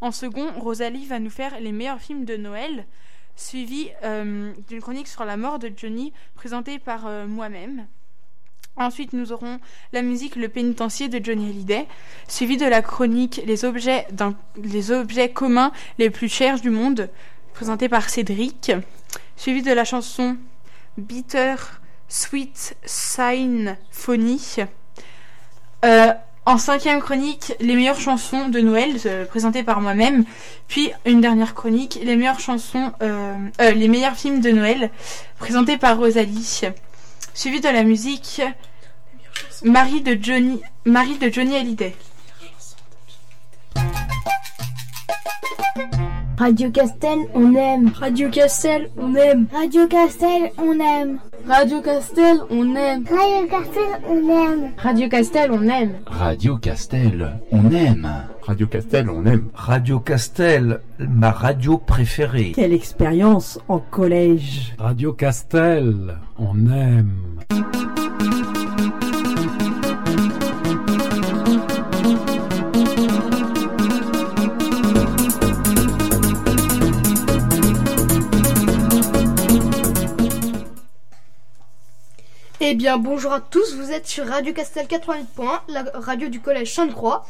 En second, Rosalie va nous faire les meilleurs films de Noël, suivi euh, d'une chronique sur la mort de Johnny, présentée par euh, moi-même. Ensuite, nous aurons la musique Le pénitencier de Johnny Hallyday, suivi de la chronique Les objets, les communs les plus chers du monde, présentée par Cédric, suivi de la chanson Bitter Sweet Symphonie. Euh, en cinquième chronique, les meilleures chansons de Noël, euh, présentées par moi-même. Puis une dernière chronique, les meilleures chansons, euh, euh, les meilleurs films de Noël, présentés par Rosalie. Suivi de la musique Marie de Johnny, Marie de Johnny Hallyday. Radio Castel, on aime. Radio Castel, on aime. Radio Castel, on aime. Radio Castel, on aime. Radio Castel, on aime. Radio Castel, on aime. Radio Castel, on aime. Radio Castel, on aime. Radio Castel, ma radio préférée. Quelle expérience en collège. Radio Castel, on aime. Eh bien, bonjour à tous, vous êtes sur Radio Castel 88.1, la radio du collège Sainte-Croix.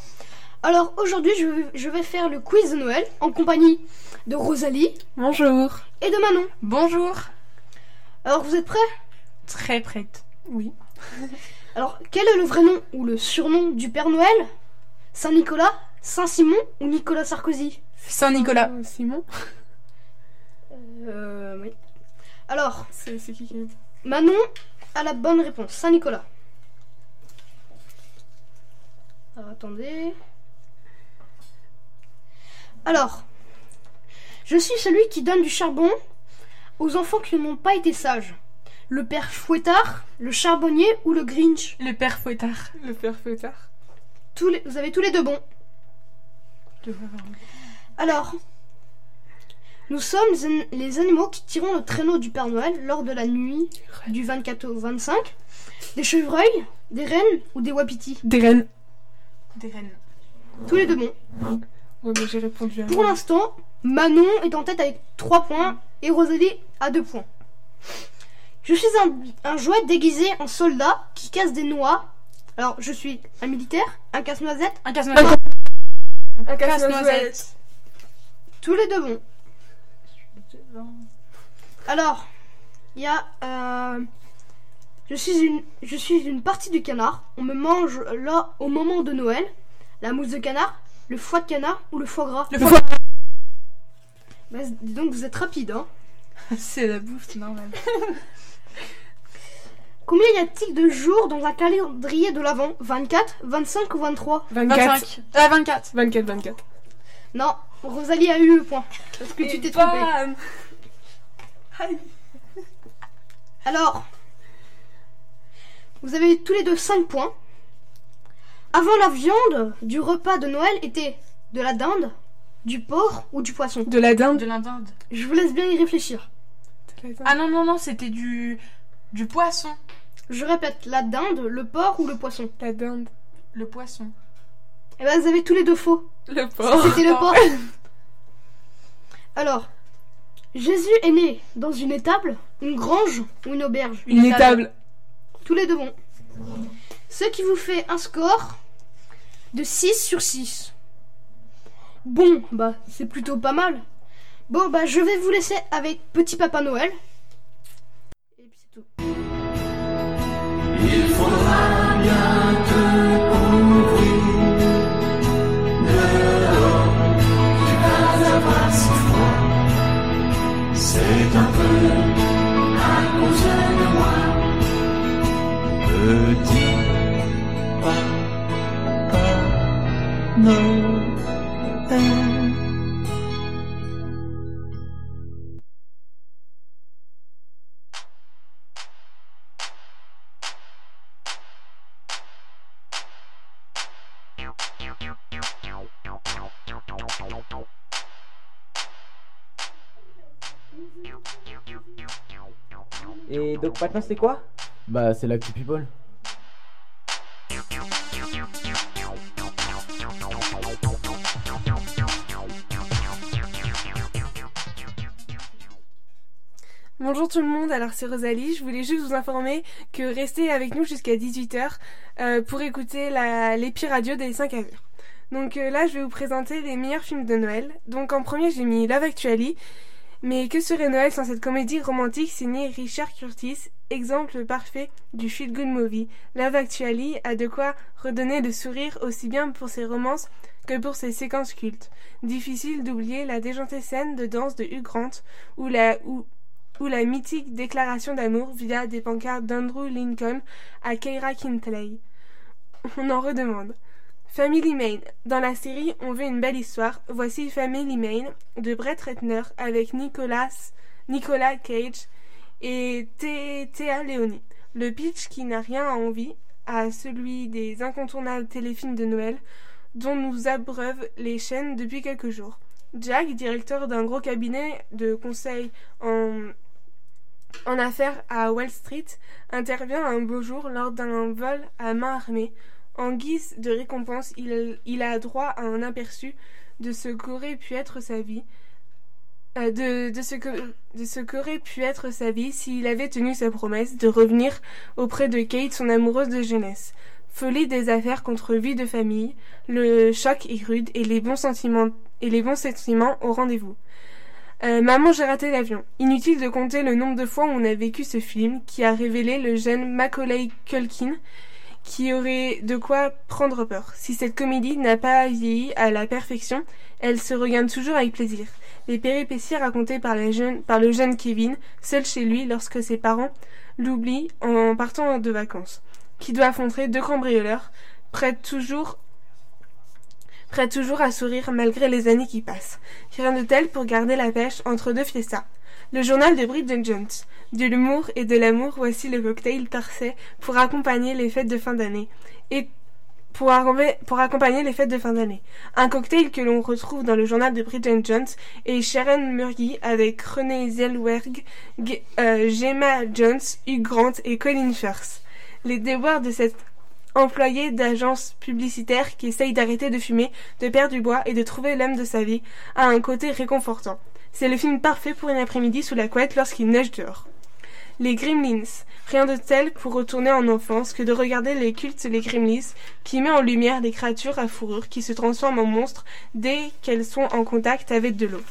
Alors aujourd'hui, je, vais- je vais faire le quiz de Noël en compagnie de Rosalie Bonjour. et de Manon. Bonjour. Alors vous êtes prêts? Très prête. Oui. Alors, quel est le vrai nom ou le surnom du Père Noël? Saint-Nicolas, Saint-Simon ou Nicolas Sarkozy? Saint-Nicolas. Simon Euh, oui. Alors, C'est c'est qui qui est Manon a la bonne réponse. Saint-Nicolas. Alors, attendez. Alors, je suis celui qui donne du charbon aux enfants qui n'ont pas été sages. Le père Fouettard, le charbonnier ou le Grinch. Le père Fouettard. Le père Feuillard Tous les, vous avez tous les deux bons. Alors, nous sommes les animaux qui tirons le traîneau du Père Noël lors de la nuit du 24 au 25. Des chevreuils, des rennes ou des wapitis. Des rennes. Des rennes. Tous les deux bons. Ouais, mais j'ai répondu à Pour l'instant, Manon est en tête avec 3 points et Rosalie a 2 points. Je suis un, un jouet déguisé en soldat qui casse des noix. Alors, je suis un militaire, un casse-noisette, Un casse-noisette. Un Casse-noisette. tous les deux bons. Alors, il y a. euh, je suis une, je suis une partie du canard. On me mange là au moment de Noël. La mousse de canard, le foie de canard ou le foie gras. Le foie. Bah, dis donc vous êtes rapide, hein. C'est la bouffe, c'est normal. Combien y a-t-il de jours dans un calendrier de l'Avent? 24, 25 ou 23 24. 25. Ah, 24. 24, 24. Non, Rosalie a eu le point. Parce que tu t'es trompée. Bam Alors, vous avez tous les deux 5 points. Avant la viande du repas de Noël était de la dinde, du porc ou du poisson. De la dinde. De la dinde. Je vous laisse bien y réfléchir. Ah non, non, non, c'était du. du poisson. Je répète, la dinde, le porc ou le poisson. La dinde. Le poisson. Eh ben, vous avez tous les deux faux. Le porc. C'était le porc. Alors, Jésus est né dans une étable, une grange ou une auberge? Une étable. Tous les deux bons. Ce qui vous fait un score de 6 sur 6. Bon, bah, c'est plutôt pas mal. Bon, bah, je vais vous laisser avec Petit Papa Noël. Et puis c'est tout. Il faudra bien Et donc maintenant c'est quoi? Bah, c'est l'actu people. Bonjour tout le monde, alors c'est Rosalie, je voulais juste vous informer que restez avec nous jusqu'à 18h euh, pour écouter l'épire radio des 5 à Donc euh, là je vais vous présenter les meilleurs films de Noël. Donc en premier j'ai mis Love Actually mais que serait Noël sans cette comédie romantique signée Richard Curtis, exemple parfait du feel good movie? Love Actually a de quoi redonner le sourire aussi bien pour ses romances que pour ses séquences cultes. Difficile d'oublier la déjantée scène de danse de Hugh Grant ou la, ou, ou la mythique déclaration d'amour via des pancartes d'Andrew Lincoln à Keira Kintley. On en redemande. Family Main. Dans la série On veut une belle histoire, voici Family Main de Brett Ratner avec Nicolas, Nicolas Cage et Théa Leoni. Le pitch qui n'a rien à envie à celui des incontournables téléfilms de Noël dont nous abreuvent les chaînes depuis quelques jours. Jack, directeur d'un gros cabinet de conseil en, en affaires à Wall Street, intervient un beau jour lors d'un vol à main armée. En guise de récompense, il, a droit à un aperçu de ce qu'aurait pu être sa vie, euh, de, ce qu'aurait pu être sa vie s'il avait tenu sa promesse de revenir auprès de Kate, son amoureuse de jeunesse. Folie des affaires contre vie de famille, le choc est rude et les bons sentiments, et les bons sentiments au rendez-vous. Euh, Maman, j'ai raté l'avion. Inutile de compter le nombre de fois où on a vécu ce film qui a révélé le jeune Macaulay Culkin qui aurait de quoi prendre peur. Si cette comédie n'a pas vieilli à la perfection, elle se regarde toujours avec plaisir. Les péripéties racontées par, le jeune Kevin, seul chez lui lorsque ses parents l'oublient en partant de vacances, qui doit affronter deux cambrioleurs, prêts toujours prêt toujours à sourire malgré les années qui passent. Rien de tel pour garder la pêche entre deux fiestas. Le journal de Bridget Jones. De l'humour et de l'amour, voici le cocktail parfait pour accompagner les fêtes de fin d'année. Et pour, accompagner les fêtes de fin d'année. Un cocktail que l'on retrouve dans le journal de Bridget Jones et Sharon Murgy avec René Zellweger, euh, Gemma Jones, Hugh Grant et Colin Firth. Les déboires de cette employé d'agence publicitaire qui essaye d'arrêter de fumer, de perdre du bois et de trouver l'homme de sa vie, a un côté réconfortant. C'est le film parfait pour une après-midi sous la couette lorsqu'il neige dehors. Les Gremlins. Rien de tel pour retourner en enfance que de regarder les cultes Les Gremlins qui met en lumière des créatures à fourrure qui se transforment en monstres dès qu'elles sont en contact avec de l'eau.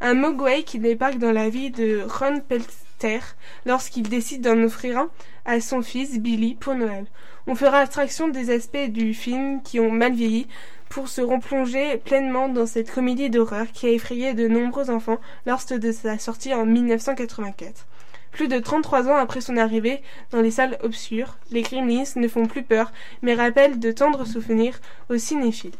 Un Mogwai qui débarque dans la vie de Ron Pelter lorsqu'il décide d'en offrir un à son fils Billy pour Noël. On fera abstraction des aspects du film qui ont mal vieilli pour se replonger pleinement dans cette comédie d'horreur qui a effrayé de nombreux enfants lors de sa sortie en 1984. Plus de 33 ans après son arrivée dans les salles obscures, les Gremlins ne font plus peur, mais rappellent de tendres souvenirs aux cinéphiles.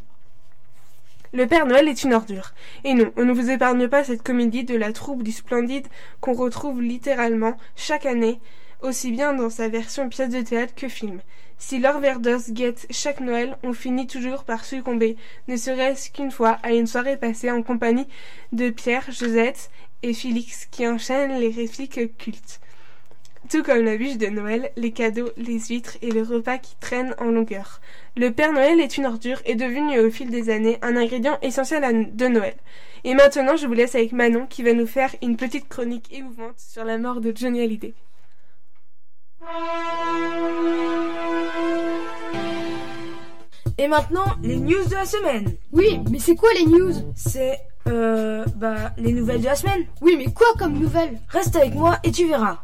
Le Père Noël est une ordure. Et non, on ne vous épargne pas cette comédie de la troupe du splendide qu'on retrouve littéralement chaque année, aussi bien dans sa version pièce de théâtre que film. Si Laure Verdos guette chaque Noël, on finit toujours par succomber, ne serait-ce qu'une fois, à une soirée passée en compagnie de Pierre, Josette et Félix qui enchaînent les répliques cultes. Tout comme la bûche de Noël, les cadeaux, les huîtres et le repas qui traînent en longueur. Le Père Noël est une ordure et devenu au fil des années un ingrédient essentiel de Noël. Et maintenant, je vous laisse avec Manon qui va nous faire une petite chronique émouvante sur la mort de Johnny Hallyday. Et maintenant, les news de la semaine. Oui, mais c'est quoi les news? C'est, euh, bah, les nouvelles de la semaine. Oui, mais quoi comme nouvelles? Reste avec moi et tu verras.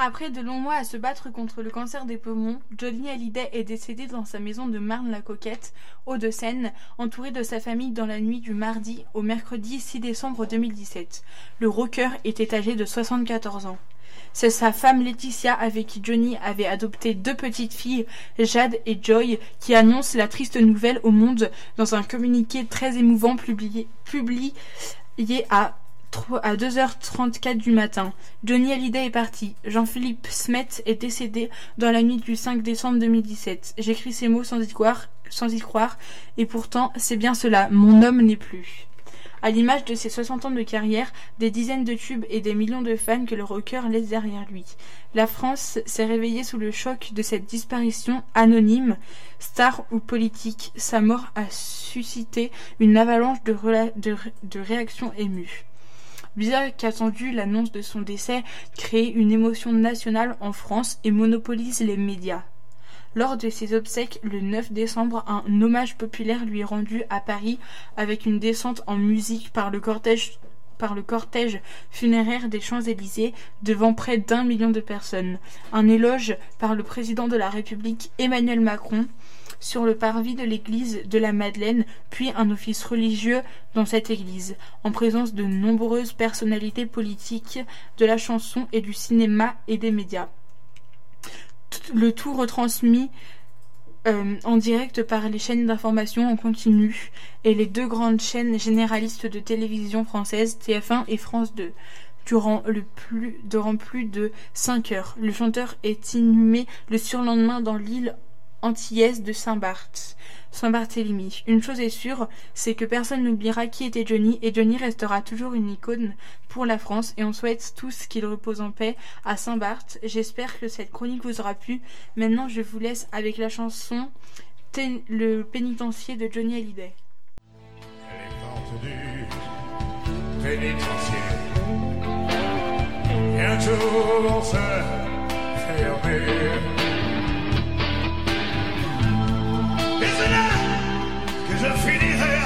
Après de longs mois à se battre contre le cancer des poumons, Johnny Hallyday est décédé dans sa maison de Marne-la-Coquette, Hauts-de-Seine, entouré de sa famille dans la nuit du mardi au mercredi 6 décembre 2017. Le rocker était âgé de 74 ans. C'est sa femme Laetitia avec qui Johnny avait adopté deux petites filles, Jade et Joy, qui annoncent la triste nouvelle au monde dans un communiqué très émouvant publié, publié à à 2h34 du matin. Johnny Hallyday est parti. Jean-Philippe Smet est décédé dans la nuit du 5 décembre 2017. J'écris ces mots sans y croire, et pourtant c'est bien cela. Mon homme n'est plus. À l'image de ses 60 ans de carrière, des dizaines de tubes et des millions de fans que le rocker laisse derrière lui. La France s'est réveillée sous le choc de cette disparition anonyme, star ou politique. Sa mort a suscité une avalanche de réactions émues. Qu'attendu, l'annonce de son décès crée une émotion nationale en France et monopolise les médias. Lors de ses obsèques le 9 décembre, un hommage populaire lui est rendu à Paris avec une descente en musique par le cortège funéraire des Champs-Élysées devant près d'un million de personnes. Un éloge par le président de la République Emmanuel Macron sur le parvis de l'église de la Madeleine, puis un office religieux dans cette église, en présence de nombreuses personnalités politiques de la chanson et du cinéma et des médias. Le tout retransmis euh, en direct par les chaînes d'information en continu et les deux grandes chaînes généralistes de télévision française, TF1 et France 2. Durant, plus, durant plus de 5 heures, le chanteur est inhumé le surlendemain dans l'île antillaise de Saint-Barth. Saint-Barthélemy. Une chose est sûre, c'est que personne n'oubliera qui était Johnny et Johnny restera toujours une icône pour la France et on souhaite tous qu'il repose en paix à Saint-Barth. J'espère que cette chronique vous aura plu. Maintenant, je vous laisse avec la chanson Le pénitencier de Johnny Hallyday. Je finirai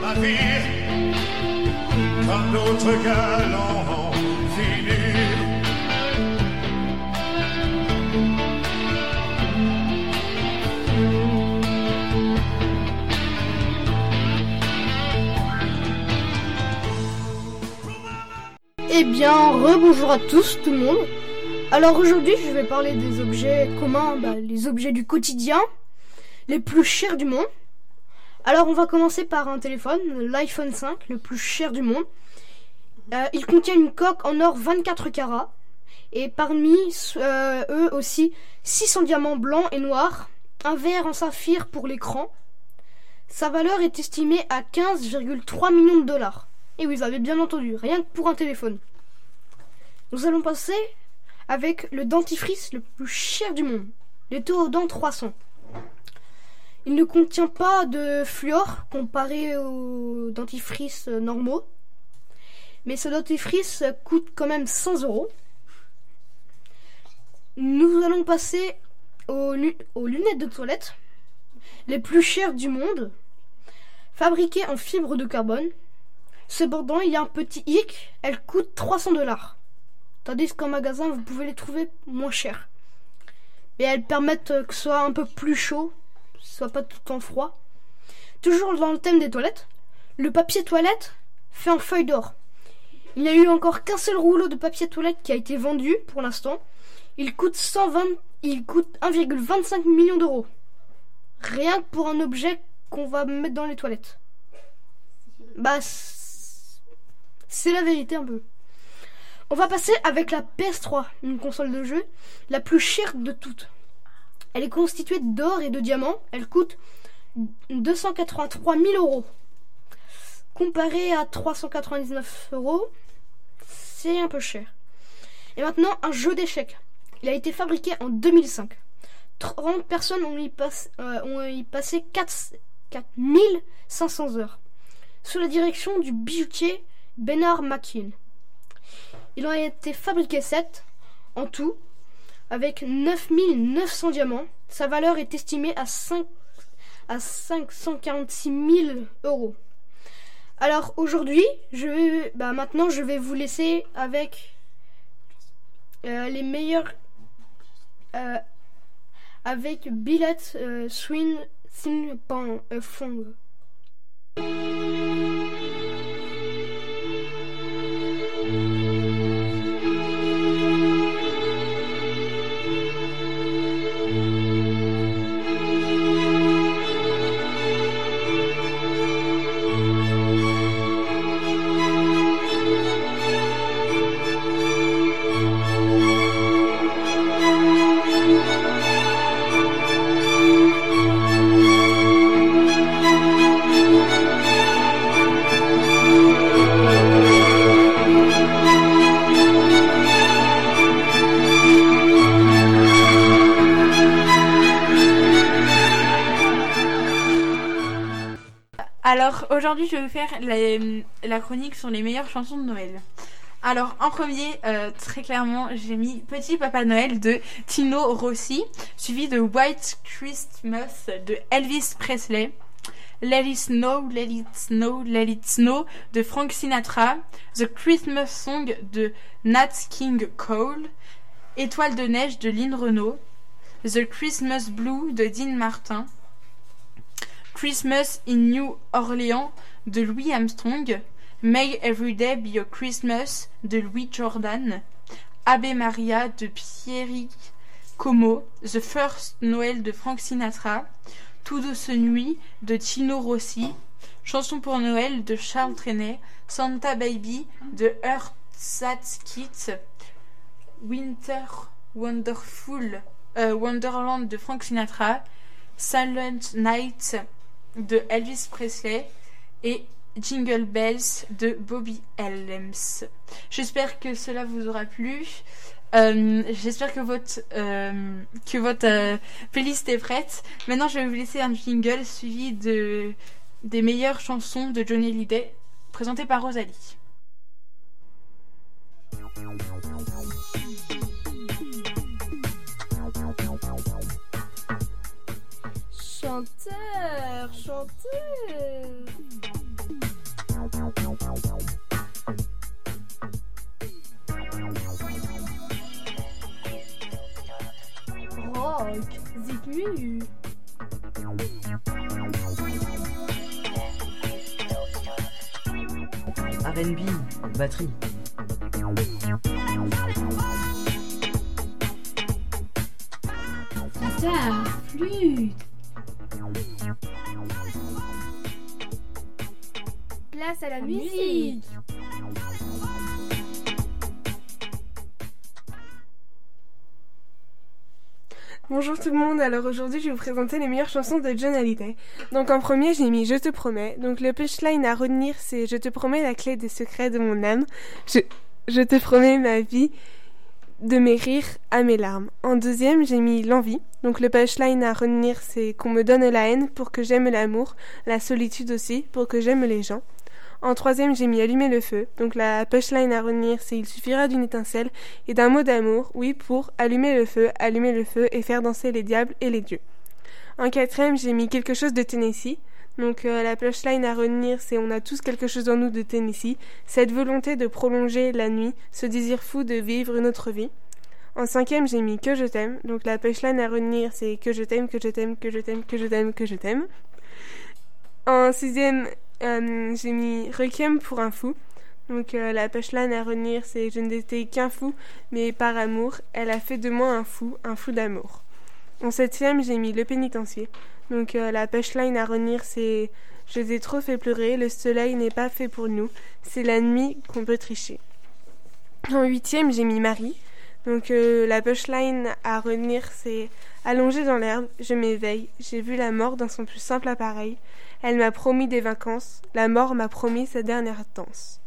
ma vie comme d'autres galants. Eh bien, rebonjour à tous, tout le monde. Alors aujourd'hui, je vais parler des objets communs, bah, les objets du quotidien, les plus chers du monde. Alors on va commencer par un téléphone, l'iPhone 5, le plus cher du monde. Euh, il contient une coque en or 24 carats et parmi euh, eux aussi 600 diamants blancs et noirs, un verre en saphir pour l'écran. Sa valeur est estimée à 15,3 millions de dollars. Et vous avez bien entendu, rien que pour un téléphone. Nous allons passer avec le dentifrice le plus cher du monde, le Théodent 300. Il ne contient pas de fluor comparé aux dentifrices normaux. Mais ce dentifrice coûte quand même 100 euros. Nous allons passer aux, lunettes de toilette, les plus chères du monde, fabriquées en fibre de carbone. Cependant, il y a un petit hic, elles coûtent 300 dollars. Tandis qu'en magasin, vous pouvez les trouver moins chères. Et elles permettent que ce soit un peu plus chaud pas tout en froid. Toujours dans le thème des toilettes, le papier toilette fait en feuille d'or. Il n'y a eu encore qu'un seul rouleau de papier toilette qui a été vendu pour l'instant. Il coûte 120, il coûte 1,25 million d'euros. Rien que pour un objet qu'on va mettre dans les toilettes. Bah, c'est la vérité un peu. On va passer avec la PS3, une console de jeu la plus chère de toutes. Elle est constituée d'or et de diamants. Elle coûte 283 000 euros. Comparé à 399 euros, c'est un peu cher. Et maintenant, un jeu d'échecs. Il a été fabriqué en 2005. 30 personnes ont y, euh, passé 4, 4500 heures. Sous la direction du bijoutier Bernard McKean. Il en a été fabriqué 7 en tout avec 9900 diamants. Sa valeur est estimée à, 5, à 546 000 euros. Alors aujourd'hui, je vais, bah maintenant, je vais vous laisser avec euh, les meilleurs, euh, avec Billet euh, Swing Sing Pang Fong. Aujourd'hui, je vais vous faire la, chronique sur les meilleures chansons de Noël. Alors en premier, euh, très clairement, j'ai mis Petit Papa Noël de Tino Rossi, suivi de White Christmas de Elvis Presley. Let It Snow, Let It Snow, Let It Snow de Frank Sinatra, The Christmas Song de Nat King Cole, Étoile de neige de Lynn Renault, The Christmas Blue de Dean Martin, Christmas in New Orleans de Louis Armstrong, May Every Day Be Your Christmas de Louis Jordan, Ave Maria de Pierrick Como, The First Noël de Frank Sinatra, Tout douce nuit de Tino Rossi, Chanson pour Noël de Charles Trenet, Santa Baby de Kit, Winter Wonderful euh, Wonderland de Frank Sinatra, Silent Night de Elvis Presley et Jingle Bells de Bobby Helms. J'espère que cela vous aura plu. Euh, J'espère que votre euh, que votre euh, playlist est prête. Maintenant, je vais vous laisser un jingle suivi de des meilleures chansons de Johnny Hallyday présentées par Rosalie. Chanteur, chanteur. Rock, Zikmu. R&B, batterie. Alors aujourd'hui je vais vous présenter les meilleures chansons de John Hallyday. Donc en premier j'ai mis Je te promets, donc le punchline à retenir c'est Je te promets la clé des secrets de mon âme, je, je te promets ma vie, de mes rires à mes larmes. En deuxième j'ai mis L'envie, donc le punchline à retenir c'est Qu'on me donne la haine pour que j'aime l'amour, la solitude aussi pour que j'aime les gens. En troisième, j'ai mis allumer le feu. Donc la punchline à retenir, c'est il suffira d'une étincelle et d'un mot d'amour, oui, pour allumer le feu, allumer le feu et faire danser les diables et les dieux. En quatrième, j'ai mis quelque chose de Tennessee. Donc euh, la punchline à retenir, c'est on a tous quelque chose en nous de Tennessee, cette volonté de prolonger la nuit, ce désir fou de vivre une autre vie. En cinquième, j'ai mis que je t'aime. Donc la punchline à retenir, c'est que je t'aime, que je t'aime, que je t'aime, que je t'aime, que je t'aime. En sixième, euh, j'ai mis Requiem pour un fou. Donc euh, la punchline à retenir, c'est Je n'étais qu'un fou, mais par amour, elle a fait de moi un fou, un fou d'amour. En septième, j'ai mis Le pénitencier. Donc euh, la punchline à retenir, c'est Je t'ai trop fait pleurer, le soleil n'est pas fait pour nous, c'est la nuit qu'on peut tricher. En huitième, j'ai mis Marie. Donc euh, la punchline à retenir, c'est Allongée dans l'herbe, je m'éveille, j'ai vu la mort dans son plus simple appareil. Elle m'a promis des vacances, la mort m'a promis sa dernière danse.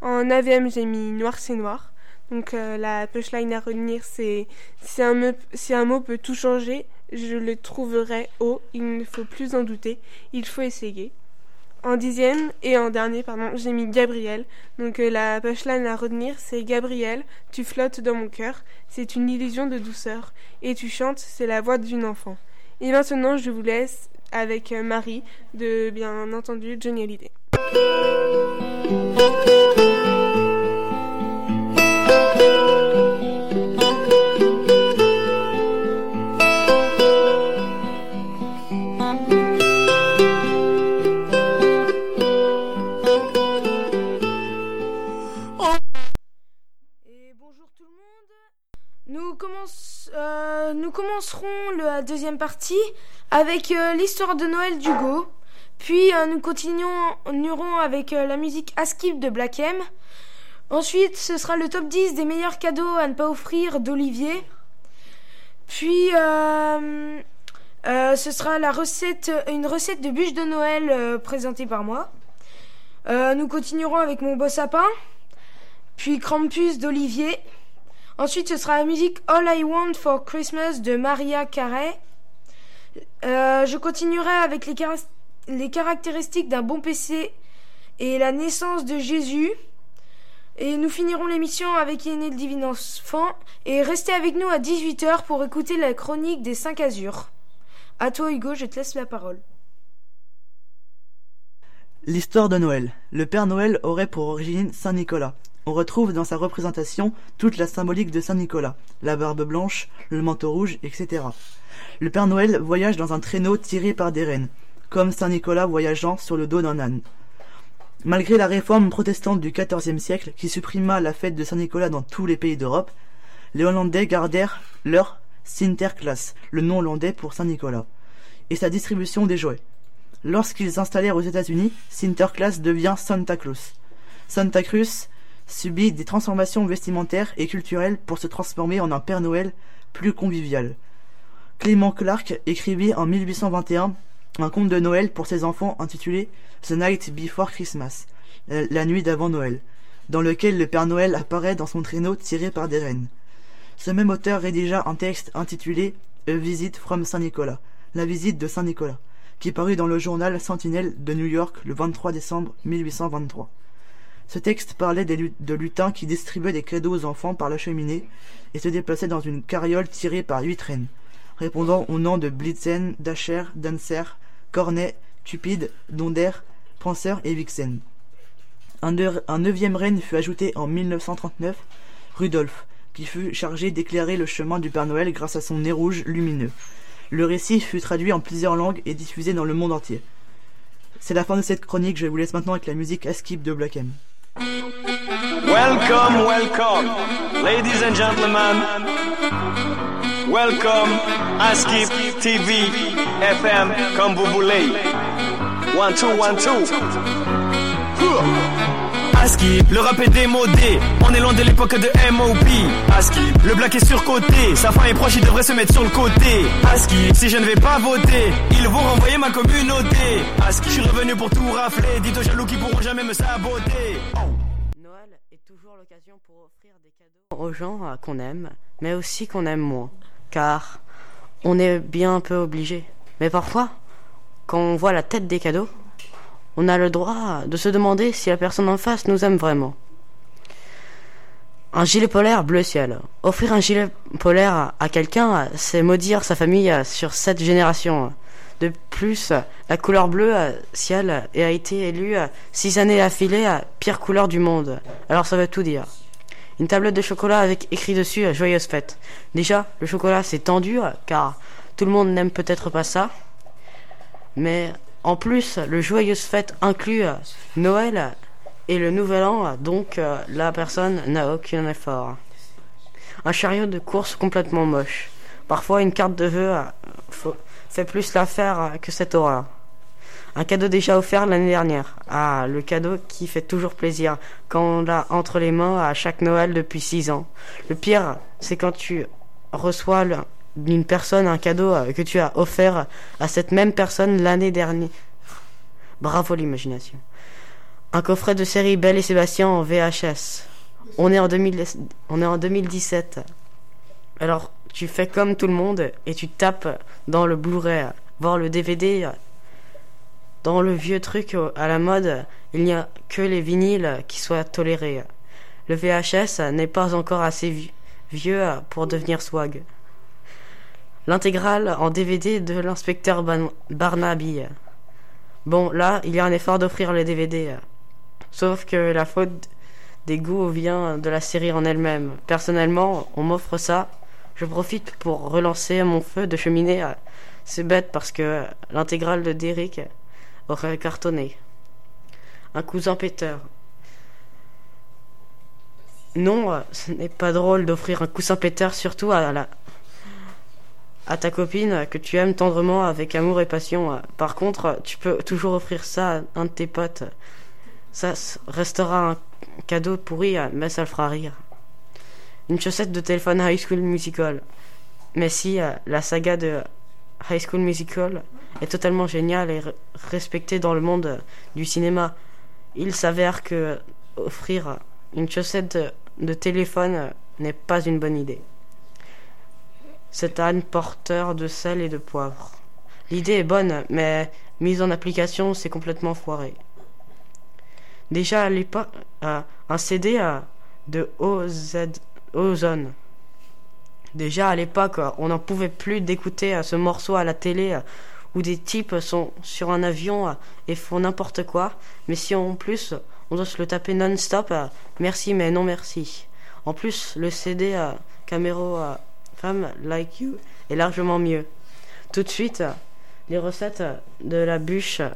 En neuvième, j'ai mis Noir c'est noir. Donc euh, la punchline à retenir, c'est si un, si un mot peut tout changer, je le trouverai haut, il ne faut plus en douter, il faut essayer. En dixième et en dernier, pardon, j'ai mis Gabriel. Donc euh, la punchline à retenir, c'est Gabriel, tu flottes dans mon cœur, c'est une illusion de douceur, et tu chantes, c'est la voix d'une enfant. Et maintenant, je vous laisse avec euh, Marie de, bien entendu, Johnny Hallyday. Et bonjour tout le monde. Nous, commence- euh, nous commencerons la deuxième partie avec euh, l'histoire de Noël d'Hugo. Puis euh, nous continuerons avec euh, la musique Askip de Black M. Ensuite, ce sera le top 10 des meilleurs cadeaux à ne pas offrir d'Olivier. Puis ce sera une recette de bûche de Noël présentée par moi. Nous continuerons avec mon beau sapin puis Krampus d'Olivier. Ensuite, ce sera la musique All I Want for Christmas de Maria Carey. Euh, je continuerai avec les, caractéristiques d'un bon PC et la naissance de Jésus. Et nous finirons l'émission avec Il est né le divin enfant. Et restez avec nous à 18h pour écouter la chronique des 5 azurs. À toi Hugo, je te laisse la parole. L'histoire de Noël. Le Père Noël aurait pour origine Saint Nicolas. On retrouve dans sa représentation toute la symbolique de Saint Nicolas, la barbe blanche, le manteau rouge, etc. Le Père Noël voyage dans un traîneau tiré par des rennes, comme Saint Nicolas voyageant sur le dos d'un âne. Malgré la réforme protestante du XIVe siècle qui supprima la fête de Saint-Nicolas dans tous les pays d'Europe, les Hollandais gardèrent leur Sinterklaas, le nom hollandais pour Saint-Nicolas, et sa distribution des jouets. Lorsqu'ils s'installèrent aux États-Unis, Sinterklaas devient Santa Claus. Santa Cruz subit des transformations vestimentaires et culturelles pour se transformer en un Père Noël plus convivial. Clément Clark écrivit en 1821 un conte de Noël pour ses enfants intitulé The Night Before Christmas, la nuit d'avant Noël, dans lequel le Père Noël apparaît dans son traîneau tiré par des rennes. Ce même auteur rédigea un texte intitulé A Visit from Saint Nicolas, la visite de Saint Nicolas, qui parut dans le journal Sentinelle de New York le 23 décembre 1823. Ce texte parlait de lutins qui distribuaient des cadeaux aux enfants par la cheminée et se déplaçaient dans une carriole tirée par huit rennes, répondant aux noms de Blitzen, Dasher, Dancer, Cornet, Cupide, Donder, Penseur et Vixen. Un, neuvième renne fut ajouté en 1939, Rudolf, qui fut chargé d'éclairer le chemin du Père Noël grâce à son nez rouge lumineux. Le récit fut traduit en plusieurs langues et diffusé dans le monde entier. C'est la fin de cette chronique, je vous laisse maintenant avec la musique Askip de Black. Welcome, welcome, ladies and gentlemen. Welcome à Skip TV FM voulez. One two one two. Aski, le rap est démodé, on est loin de l'époque de MOP Aski, le black est surcoté, sa fin est proche, il devrait se mettre sur le côté. Aski, si je ne vais pas voter, ils vont renvoyer ma communauté. Aski, je suis revenu pour tout rafler, dites aux jaloux qui pourront jamais me saboter. Noël est toujours l'occasion pour offrir des cadeaux aux gens euh, qu'on aime, mais aussi qu'on aime moins. Car on est bien un peu obligé. Mais parfois, quand on voit la tête des cadeaux, on a le droit de se demander si la personne en face nous aime vraiment. Un gilet polaire bleu ciel. Offrir un gilet polaire à quelqu'un, c'est maudire sa famille sur cette génération. De plus, la couleur bleu ciel a été élue six années affilée pire couleur du monde. Alors ça veut tout dire. Une tablette de chocolat avec écrit dessus Joyeuse fête. Déjà, le chocolat c'est tendu car tout le monde n'aime peut-être pas ça. Mais en plus, le Joyeuse fête inclut Noël et le Nouvel An, donc la personne n'a aucun effort. Un chariot de course complètement moche. Parfois, une carte de vœux fait plus l'affaire que cette horreur. Un cadeau déjà offert l'année dernière. Ah, le cadeau qui fait toujours plaisir quand on l'a entre les mains à chaque Noël depuis six ans. Le pire, c'est quand tu reçois d'une personne un cadeau euh, que tu as offert à cette même personne l'année dernière. Bravo l'imagination. Un coffret de série Belle et Sébastien en VHS. On est en, 2000, on est en 2017. Alors tu fais comme tout le monde et tu tapes dans le Blu-ray, voir le DVD dans le vieux truc à la mode, il n'y a que les vinyles qui soient tolérés. Le VHS n'est pas encore assez vieux pour devenir swag. L'intégrale en DVD de l'inspecteur Barnaby. Bon, là, il y a un effort d'offrir les DVD. Sauf que la faute des goûts vient de la série en elle-même. Personnellement, on m'offre ça. Je profite pour relancer mon feu de cheminée. C'est bête parce que l'intégrale de Derrick aurait cartonné. Un cousin péteur. Non, ce n'est pas drôle d'offrir un coussin péteur, surtout à la à ta copine que tu aimes tendrement avec amour et passion. Par contre, tu peux toujours offrir ça à un de tes potes. Ça restera un cadeau pourri, mais ça le fera rire. Une chaussette de téléphone High School Musical. Mais si la saga de High School Musical est totalement génial et respecté dans le monde du cinéma. Il s'avère que offrir une chaussette de, téléphone n'est pas une bonne idée. C'est âne porteur de sel et de poivre. L'idée est bonne, mais mise en application s'est complètement foirée. Déjà à l'époque, euh, un CD euh, de OZ, Ozone. Déjà à l'époque, euh, on n'en pouvait plus d'écouter ce morceau à la télé où des types sont sur un avion et font n'importe quoi. Mais si en plus on doit se le taper non-stop, merci mais non merci. En plus, le CD Camero Femme Like You est largement mieux. Tout de suite, euh, les recettes euh, de la bûche euh,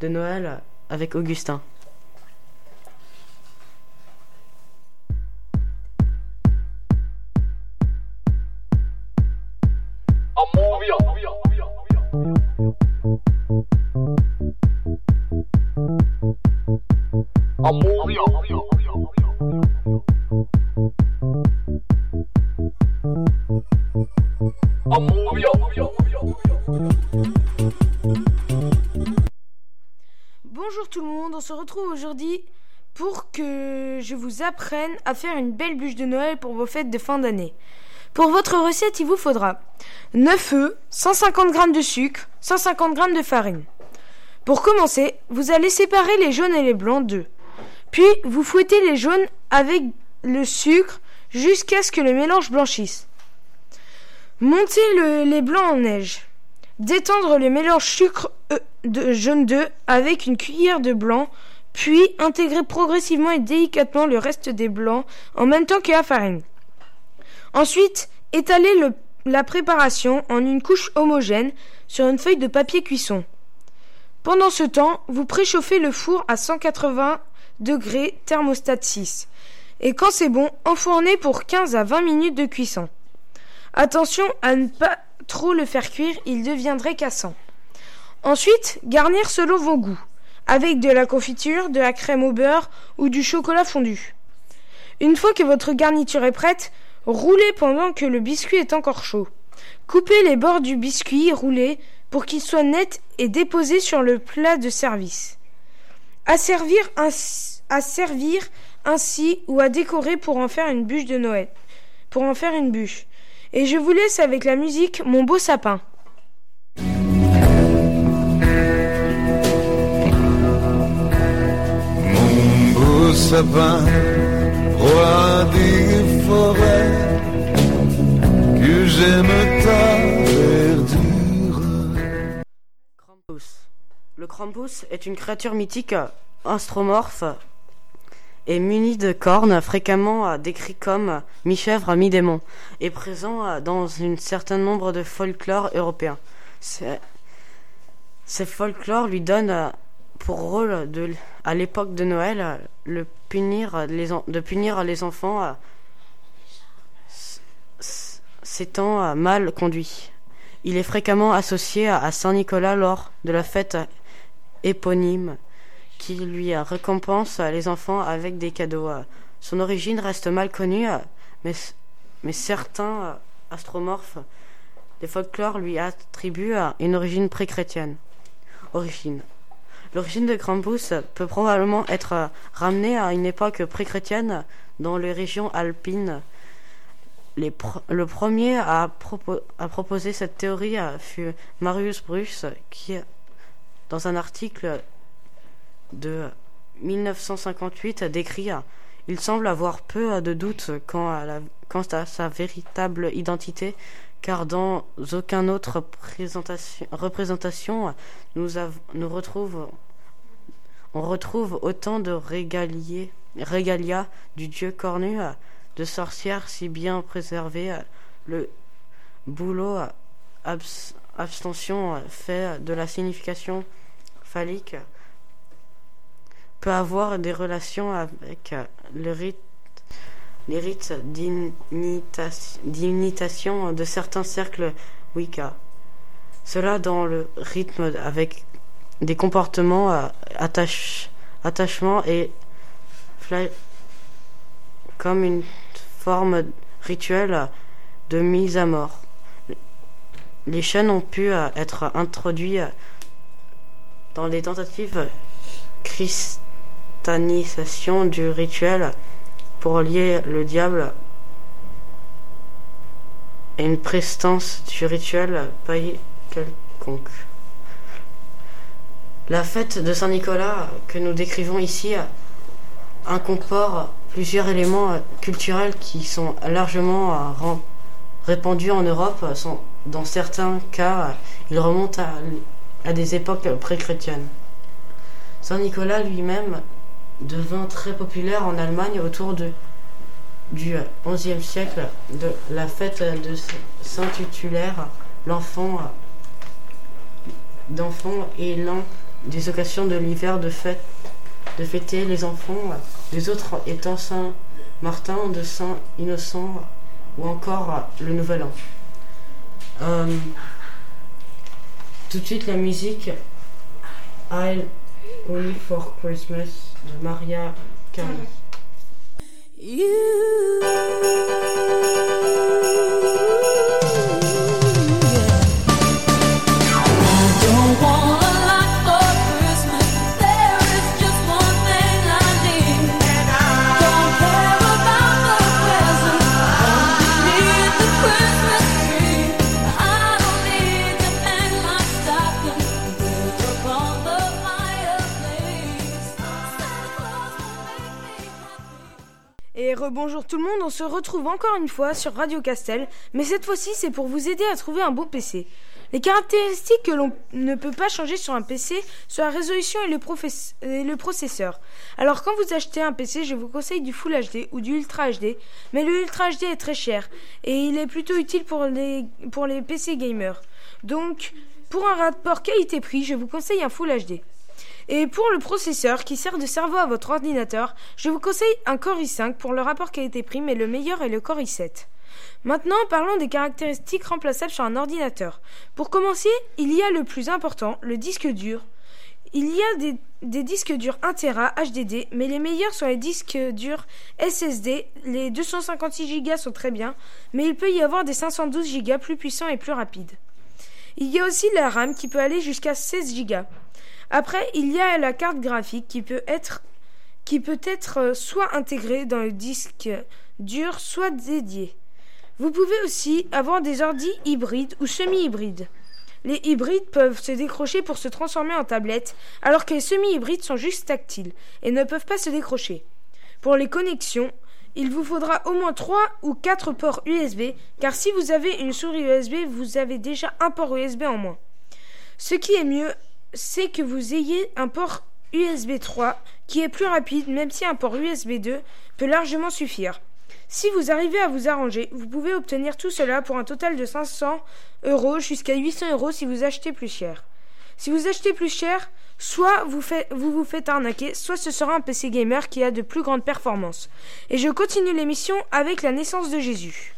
de Noël euh, avec Augustin. Bonjour tout le monde, on se retrouve aujourd'hui pour que je vous apprenne à faire une belle bûche de Noël pour vos fêtes de fin d'année. Pour votre recette, il vous faudra 9 œufs, 150 g de sucre, 150 g de farine. Pour commencer, vous allez séparer les jaunes et les blancs d'œufs. Puis, vous fouettez les jaunes avec le sucre jusqu'à ce que le mélange blanchisse. Montez le- les blancs en neige. Détendre le mélange sucre euh, jaune d'œuf avec une cuillère de blanc, puis intégrer progressivement et délicatement le reste des blancs en même temps que la farine. Ensuite, étalez le- la préparation en une couche homogène sur une feuille de papier cuisson. Pendant ce temps, vous préchauffez le four à 180 degrés thermostat 6. Et quand c'est bon, enfournez pour 15 à 20 minutes de cuisson. Attention à ne pas trop le faire cuire, il deviendrait cassant. Ensuite, garnir selon vos goûts, avec de la confiture, de la crème au beurre ou du chocolat fondu. Une fois que votre garniture est prête, roulez pendant que le biscuit est encore chaud. Coupez les bords du biscuit roulé pour qu'il soit net et déposé sur le plat de service. À servir, à servir ainsi ou à décorer pour en faire une bûche de Noël. Pour en faire une bûche. Et je vous laisse avec la musique Mon beau sapin. Mon beau sapin, roi des forêts, que j'aime ta verdure. Krampus. Le Krampus est une créature mythique euh, et munie de cornes, fréquemment euh, décrit comme euh, mi-chèvre, mi-démon, et présent euh, dans un certain nombre de folklore européens. Ces folklore lui donnent pour rôle à l'époque de Noël le punir de punir les enfants s'étant mal conduits. Il est fréquemment associé à Saint Nicolas lors de la fête éponyme qui lui récompense les enfants avec des cadeaux. euh. Son origine reste mal connue, euh, mais, certains euh, astromorphes des folklores lui attribuent une origine pré-chrétienne. Origine. L'origine de Krampus peut probablement être ramenée à une époque pré-chrétienne dans les régions alpines. Le premier à, propo- à proposer cette théorie fut Marius Bruce, qui, dans un article de 1958, décrit Il semble avoir peu de doute quant à, sa véritable identité, car dans aucun autre présentation, représentation on retrouve autant de régalia du dieu cornu, de sorcières si bien préservées, le boulot abs- abstention fait de la signification phallique peut avoir des relations avec euh, les rites d'imitation de certains cercles Wicca. Cela dans le rythme avec des comportements euh, attache, attachement et comme une forme rituelle de mise à mort. Les chaînes ont pu euh, être introduits euh, dans les tentatives du rituel pour lier le diable et une prestance du rituel pays quelconque. La fête de Saint-Nicolas que nous décrivons ici incorpore plusieurs éléments culturels qui sont largement répandus en Europe. dans certains cas, ils remontent à, à des époques pré-chrétiennes. Saint-Nicolas lui-même devint très populaire en Allemagne autour du XIe siècle de la fête de Saint-Tutulaire, l'enfant d'enfant est l'un des occasions de l'hiver de fête de fêter les enfants, les autres étant Saint Martin, de Saint Innocent ou encore le Nouvel An. Euh, tout de suite la musique I'll Only for Christmas de Maria Carey. Rebonjour tout le monde, on se retrouve encore une fois sur Radio Castel, mais cette fois-ci c'est pour vous aider à trouver un beau PC. Les caractéristiques que l'on ne peut pas changer sur un PC sont la résolution et le, professe- et le processeur. Alors quand vous achetez un PC, je vous conseille du Full HD ou du Ultra HD, mais le Ultra HD est très cher et il est plutôt utile pour les, pour les PC gamers. Donc pour un rapport qualité-prix, je vous conseille un Full HD. Et pour le processeur qui sert de cerveau à votre ordinateur, je vous conseille un Core i5 pour le rapport qualité-prix, mais le meilleur est le Core i7. Maintenant, parlons des caractéristiques remplaçables sur un ordinateur. Pour commencer, il y a le plus important, le disque dur. Il y a des, disques durs 1 Tera HDD, mais les meilleurs sont les disques durs SSD. Les 256 Go sont très bien, mais il peut y avoir des 512 Go plus puissants et plus rapides. Il y a aussi la RAM qui peut aller jusqu'à 16 Go. Après, il y a la carte graphique qui peut être qui peut être euh, soit intégrée dans le disque dur, soit dédiée. Vous pouvez aussi avoir des ordis hybrides ou semi-hybrides. Les hybrides peuvent se décrocher pour se transformer en tablette, alors que les semi-hybrides sont juste tactiles et ne peuvent pas se décrocher. Pour les connexions, il vous faudra au moins 3 ou 4 ports USB, car si vous avez une souris USB, vous avez déjà un port USB en moins. Ce qui est mieux, c'est que vous ayez un port USB 3 qui est plus rapide, même si un port USB 2 peut largement suffire. Si vous arrivez à vous arranger, vous pouvez obtenir tout cela pour un total de 500 euros jusqu'à 800 euros si vous achetez plus cher. Si vous achetez plus cher, soit vous, vous vous faites arnaquer, soit ce sera un PC gamer qui a de plus grandes performances. Et je continue l'émission avec la naissance de Jésus.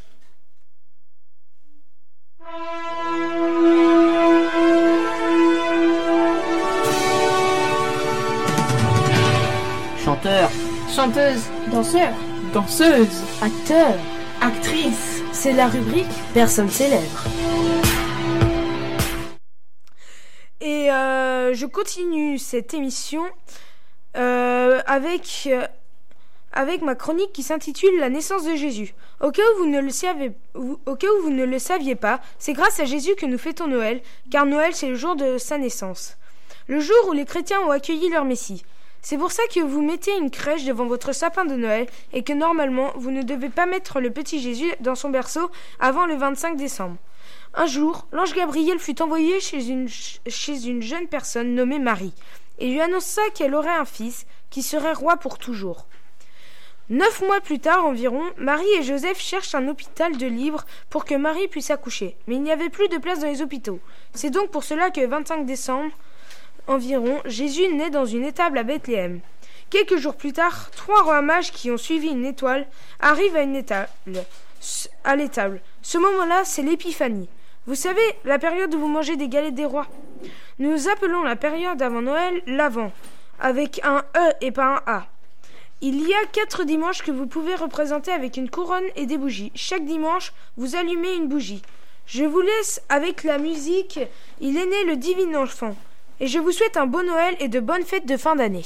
Chanteur, Chanteuse, danseur, Danseuse, acteur, actrice. c'est la rubrique Personne célèbre. Et euh, je continue cette émission euh, avec, euh, avec ma chronique qui s'intitule La naissance de Jésus. Au cas où vous ne le saviez, au cas où vous ne le saviez pas, c'est grâce à Jésus que nous fêtons Noël, car Noël c'est le jour de sa naissance. Le jour où les chrétiens ont accueilli leur Messie. C'est pour ça que vous mettez une crèche devant votre sapin de Noël et que normalement vous ne devez pas mettre le petit Jésus dans son berceau avant le 25 décembre. Un jour, l'ange Gabriel fut envoyé chez une, chez une jeune personne nommée Marie et lui annonça qu'elle aurait un fils qui serait roi pour toujours. Neuf mois plus tard environ, Marie et Joseph cherchent un hôpital de libre pour que Marie puisse accoucher, mais il n'y avait plus de place dans les hôpitaux. C'est donc pour cela que le 25 décembre environ, Jésus naît dans une étable à Bethléem. Quelques jours plus tard, trois rois mages qui ont suivi une étoile arrivent à une étable. À l'étable. Ce moment-là, c'est l'épiphanie. Vous savez, la période où vous mangez des galettes des rois. Nous appelons la période avant Noël l'Avent, avec un E et pas un A. Il y a quatre dimanches que vous pouvez représenter avec une couronne et des bougies. Chaque dimanche, vous allumez une bougie. Je vous laisse avec la musique Il est né le divin enfant et je vous souhaite un bon Noël et de bonnes fêtes de fin d'année.